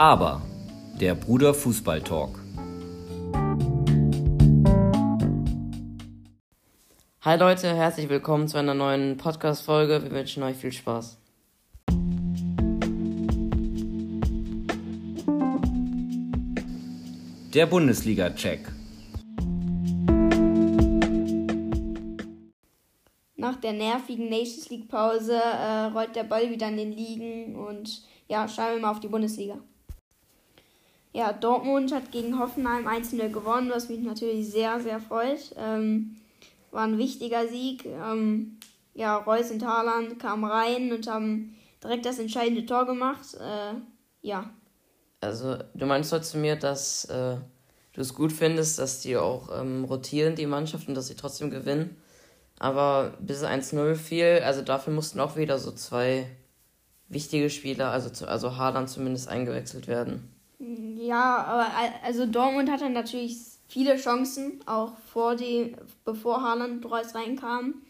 Aber der Bruder Fußball Talk. Hi Leute, herzlich willkommen zu einer neuen Podcast-Folge. Wir wünschen euch viel Spaß. Der Bundesliga-Check. Nach der nervigen Nations League Pause äh, rollt der Ball wieder in den Ligen und ja, schauen wir mal auf die Bundesliga. Ja, Dortmund hat gegen Hoffenheim 1-0 gewonnen, was mich natürlich sehr, sehr freut. Ähm, war ein wichtiger Sieg. Ähm, ja, Reus und Haaland kamen rein und haben direkt das entscheidende Tor gemacht. Äh, ja, also, du meinst heute zu mir, dass äh, du es gut findest, dass die auch ähm, rotieren, die Mannschaft, und dass sie trotzdem gewinnen. Aber bis 1-0 fiel, also dafür mussten auch wieder so zwei wichtige Spieler, also, zu, also Haaland zumindest, eingewechselt werden. Ja, aber also Dortmund hatte natürlich viele Chancen, auch vor die, bevor Haaland Reus reinkam.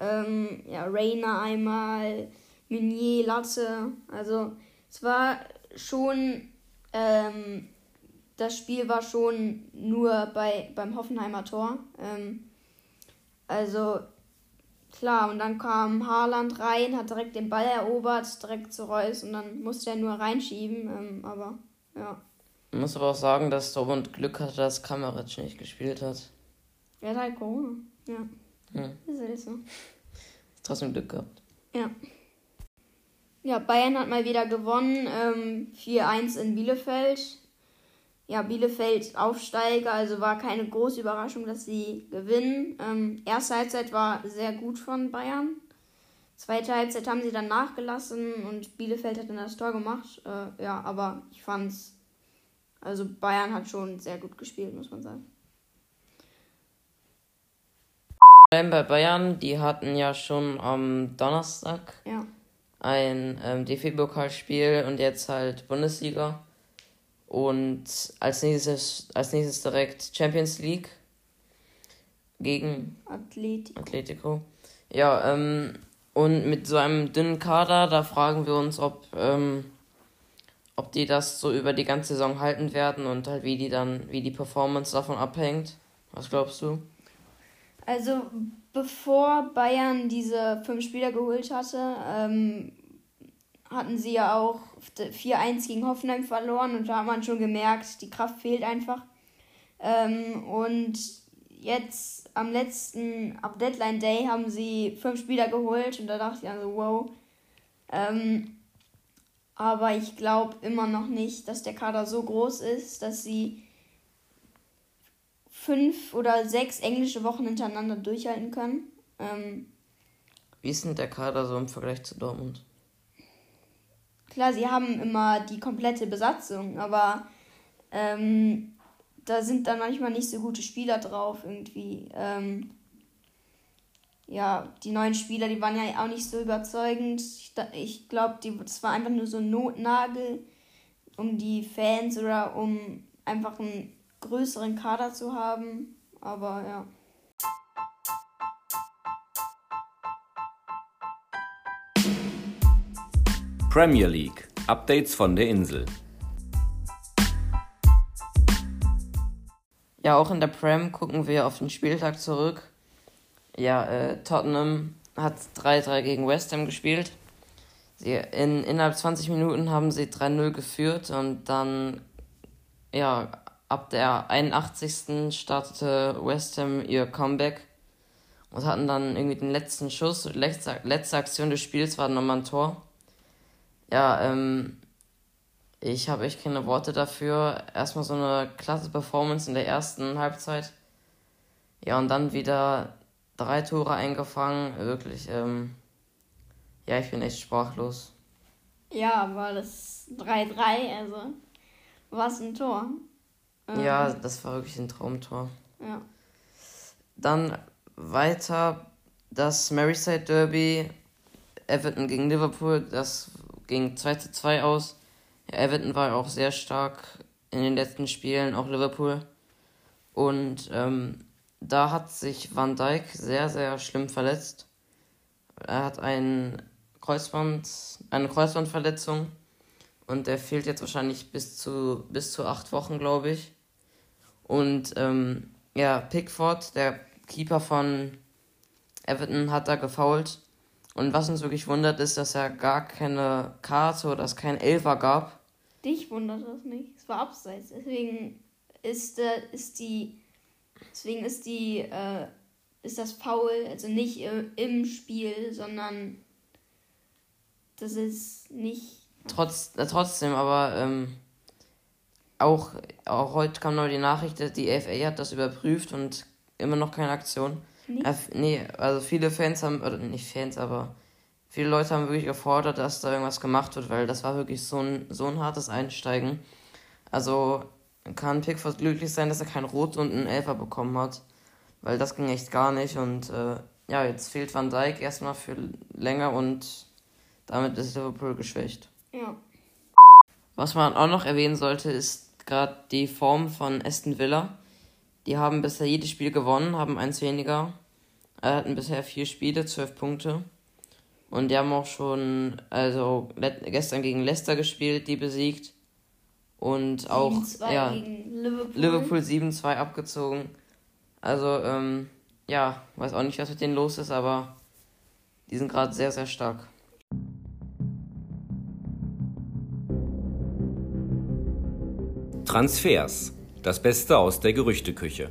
Ähm, ja, Reiner einmal, Meunier, Latte. Also es war schon ähm, das Spiel war schon nur bei, beim Hoffenheimer Tor. Ähm, also klar, und dann kam Haaland rein, hat direkt den Ball erobert, direkt zu Reus und dann musste er nur reinschieben. Ähm, aber ja. Ich muss aber auch sagen, dass Dortmund Glück hatte, dass Kramaric nicht gespielt hat. Er hat halt Corona. Ja. Hm. Ist halt so. Trotzdem Glück gehabt. Ja. Ja, Bayern hat mal wieder gewonnen. Ähm, 4-1 in Bielefeld. Ja, Bielefeld Aufsteiger, also war keine große Überraschung, dass sie gewinnen. Ähm, erste Halbzeit war sehr gut von Bayern. Zweite Halbzeit haben sie dann nachgelassen und Bielefeld hat dann das Tor gemacht. Äh, ja, aber ich fand's. Also Bayern hat schon sehr gut gespielt, muss man sagen. Bei Bayern, die hatten ja schon am Donnerstag ja ein ähm, DFB-Pokalspiel und jetzt halt Bundesliga. Und als nächstes, als nächstes direkt Champions League gegen Atletico. Atletico. Ja, ähm, und mit so einem dünnen Kader, da fragen wir uns, ob, ähm, ob die das so über die ganze Saison halten werden und halt wie die dann, wie die Performance davon abhängt. Was glaubst du? Also bevor Bayern diese fünf Spieler geholt hatte, ähm, hatten sie ja auch 4-1 gegen Hoffenheim verloren und da hat man schon gemerkt, die Kraft fehlt einfach. Ähm, und jetzt am letzten, am Deadline Day haben sie fünf Spieler geholt und da dachte ich also, wow. Ähm, aber ich glaube immer noch nicht, dass der Kader so groß ist, dass sie fünf oder sechs englische Wochen hintereinander durchhalten können. Ähm, Wie ist denn der Kader so im Vergleich zu Dortmund? Klar, sie haben immer die komplette Besatzung, aber ähm, da sind dann manchmal nicht so gute Spieler drauf irgendwie. Ähm, ja, die neuen Spieler, die waren ja auch nicht so überzeugend. Ich, ich glaube, das war einfach nur so ein Notnagel, um die Fans oder um einfach ein größeren Kader zu haben. Aber ja. Premier League. Updates von der Insel. Ja, auch in der Prem gucken wir auf den Spieltag zurück. Ja, äh, Tottenham hat 3-3 gegen West Ham gespielt. Sie, in, innerhalb 20 Minuten haben sie 3-0 geführt und dann ja, ab der 81. startete West Ham ihr Comeback und hatten dann irgendwie den letzten Schuss. Letzte, letzte Aktion des Spiels war nochmal ein Tor. Ja, ähm, ich habe echt keine Worte dafür. Erstmal so eine klasse Performance in der ersten Halbzeit. Ja, und dann wieder drei Tore eingefangen. Wirklich, ähm, ja, ich bin echt sprachlos. Ja, war das 3-3, also war es ein Tor. Ja, ähm. das war wirklich ein Traumtor. Ja. Dann weiter das Merseyside Derby. Everton gegen Liverpool, das ging 2 zu 2 aus. Ja, Everton war auch sehr stark in den letzten Spielen, auch Liverpool. Und ähm, da hat sich Van Dijk sehr, sehr schlimm verletzt. Er hat ein Kreuzband, eine Kreuzbandverletzung Und der fehlt jetzt wahrscheinlich bis zu, bis zu acht Wochen, glaube ich. Und ähm, ja, Pickford, der Keeper von Everton, hat da gefoult. Und was uns wirklich wundert, ist, dass er gar keine Karte oder es kein Elfer gab. Dich wundert das nicht. Es war abseits. Deswegen ist, äh, ist die. Deswegen ist die. Äh, ist das Foul, also nicht im Spiel, sondern das ist nicht. Trotz, äh, trotzdem, aber ähm, auch, auch heute kam noch die Nachricht, dass die FA hat das überprüft und immer noch keine Aktion. Äh, nee, also viele Fans haben, oder nicht Fans, aber viele Leute haben wirklich gefordert, dass da irgendwas gemacht wird, weil das war wirklich so ein, so ein hartes Einsteigen. Also kann Pickford glücklich sein, dass er kein Rot und einen Elfer bekommen hat, weil das ging echt gar nicht und äh, ja, jetzt fehlt Van Dijk erstmal für länger und damit ist Liverpool geschwächt. Ja. Was man auch noch erwähnen sollte, ist gerade die Form von Aston Villa. Die haben bisher jedes Spiel gewonnen, haben eins weniger. Er hatten bisher vier Spiele, zwölf Punkte. Und die haben auch schon, also gestern gegen Leicester gespielt, die besiegt. Und auch ja, Liverpool, Liverpool 7-2 abgezogen. Also, ähm, ja, weiß auch nicht, was mit denen los ist, aber die sind gerade sehr, sehr stark. Transfers. Das Beste aus der Gerüchteküche.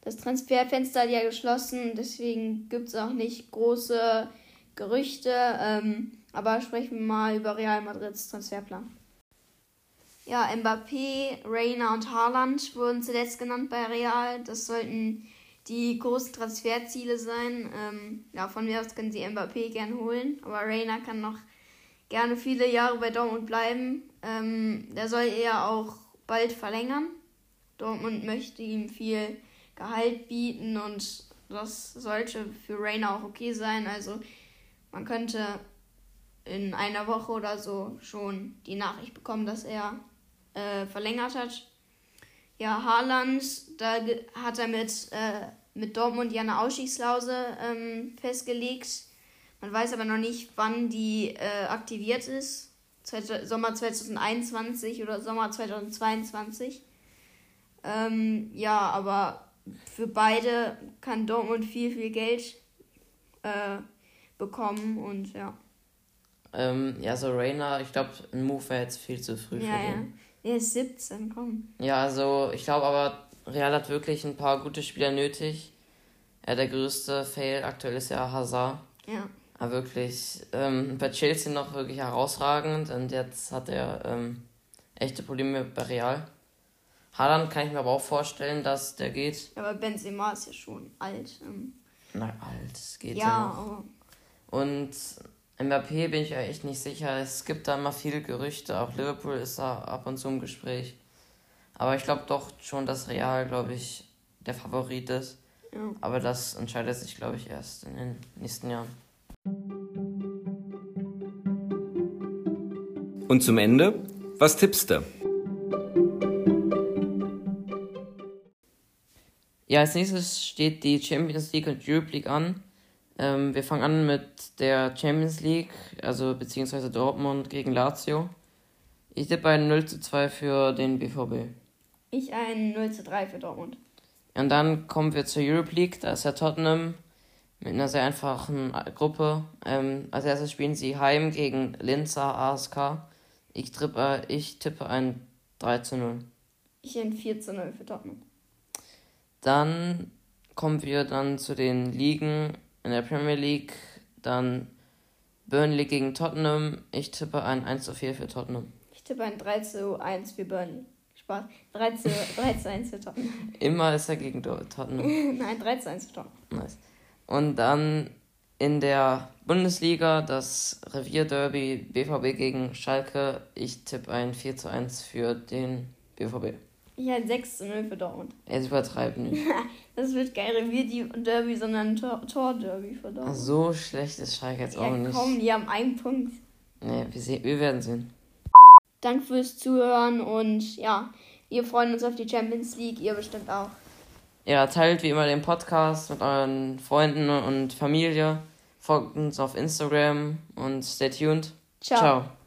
Das Transferfenster hat ja geschlossen, deswegen gibt es auch nicht große Gerüchte. Ähm, aber sprechen wir mal über Real Madrids Transferplan. Ja, Mbappé, Reina und Haaland wurden zuletzt genannt bei Real. Das sollten die großen Transferziele sein. Ähm, ja, von mir aus können sie Mbappé gern holen, aber Reina kann noch gerne viele Jahre bei Dortmund bleiben. Ähm, der soll eher auch bald verlängern. Dortmund möchte ihm viel Gehalt bieten und das sollte für Rainer auch okay sein. Also man könnte in einer Woche oder so schon die Nachricht bekommen, dass er äh, verlängert hat. Ja, Haaland, da hat er mit, äh, mit Dortmund ja eine Ausstiegsklausel ähm, festgelegt. Man weiß aber noch nicht, wann die äh, aktiviert ist. Sommer 2021 oder Sommer 2022. Ähm, ja, aber für beide kann Dortmund viel, viel Geld äh, bekommen und ja. Ähm, ja, so Rainer, ich glaube, ein Move wäre jetzt viel zu früh ja, für ja. ihn. Er ist 17, komm. Ja, also ich glaube aber, Real hat wirklich ein paar gute Spieler nötig. Ja, der größte Fail aktuell ist ja Hazard. Ja. Aber wirklich, ähm, bei Chelsea noch wirklich herausragend und jetzt hat er ähm, echte Probleme bei Real. Haaland kann ich mir aber auch vorstellen, dass der geht. Ja, aber Benzema ist ja schon alt. Ähm. Nein, alt, es geht ja, ja noch. Und Mbappé bin ich ja echt nicht sicher. Es gibt da immer viele Gerüchte. Auch Liverpool ist da ab und zu im Gespräch. Aber ich glaube doch schon, dass Real, glaube ich, der Favorit ist. Ja. Aber das entscheidet sich, glaube ich, erst in den nächsten Jahren. Und zum Ende, was tippst du? Ja, als nächstes steht die Champions League und Europe League an. Ähm, wir fangen an mit der Champions League, also beziehungsweise Dortmund gegen Lazio. Ich tippe ein 0 zu 2 für den BVB. Ich ein 0 zu 3 für Dortmund. Und dann kommen wir zur Europe League, da ist ja Tottenham mit einer sehr einfachen Gruppe. Ähm, als erstes spielen sie heim gegen Linzer ASK. Ich tippe, ich tippe ein 3 zu 0. Ich ein 4 zu 0 für Tottenham. Dann kommen wir dann zu den Ligen in der Premier League. Dann Burnley gegen Tottenham. Ich tippe ein 1 zu 4 für Tottenham. Ich tippe ein 3 zu 1 für Burnley. Spaß. 3 zu, 3 zu 1 für Tottenham. Immer ist er gegen Tottenham. Nein, 3 zu 1 für Tottenham. Nice. Und dann in der Bundesliga das Revierderby BVB gegen Schalke. Ich tippe ein 4 zu 1 für den BVB. Ich ein 6 zu 0 für Dortmund. Er übertreibt nicht. das wird kein Revierderby, sondern ein Torderby für Dortmund. so schlecht ist Schalke jetzt ja, auch nicht. komm, die haben einen Punkt. Nee, wir, sehen, wir werden sehen. Danke fürs Zuhören und ja, wir freuen uns auf die Champions League, ihr bestimmt auch. Ja, teilt wie immer den Podcast mit euren Freunden und Familie. Folgt uns auf Instagram und stay tuned. Ciao. Ciao.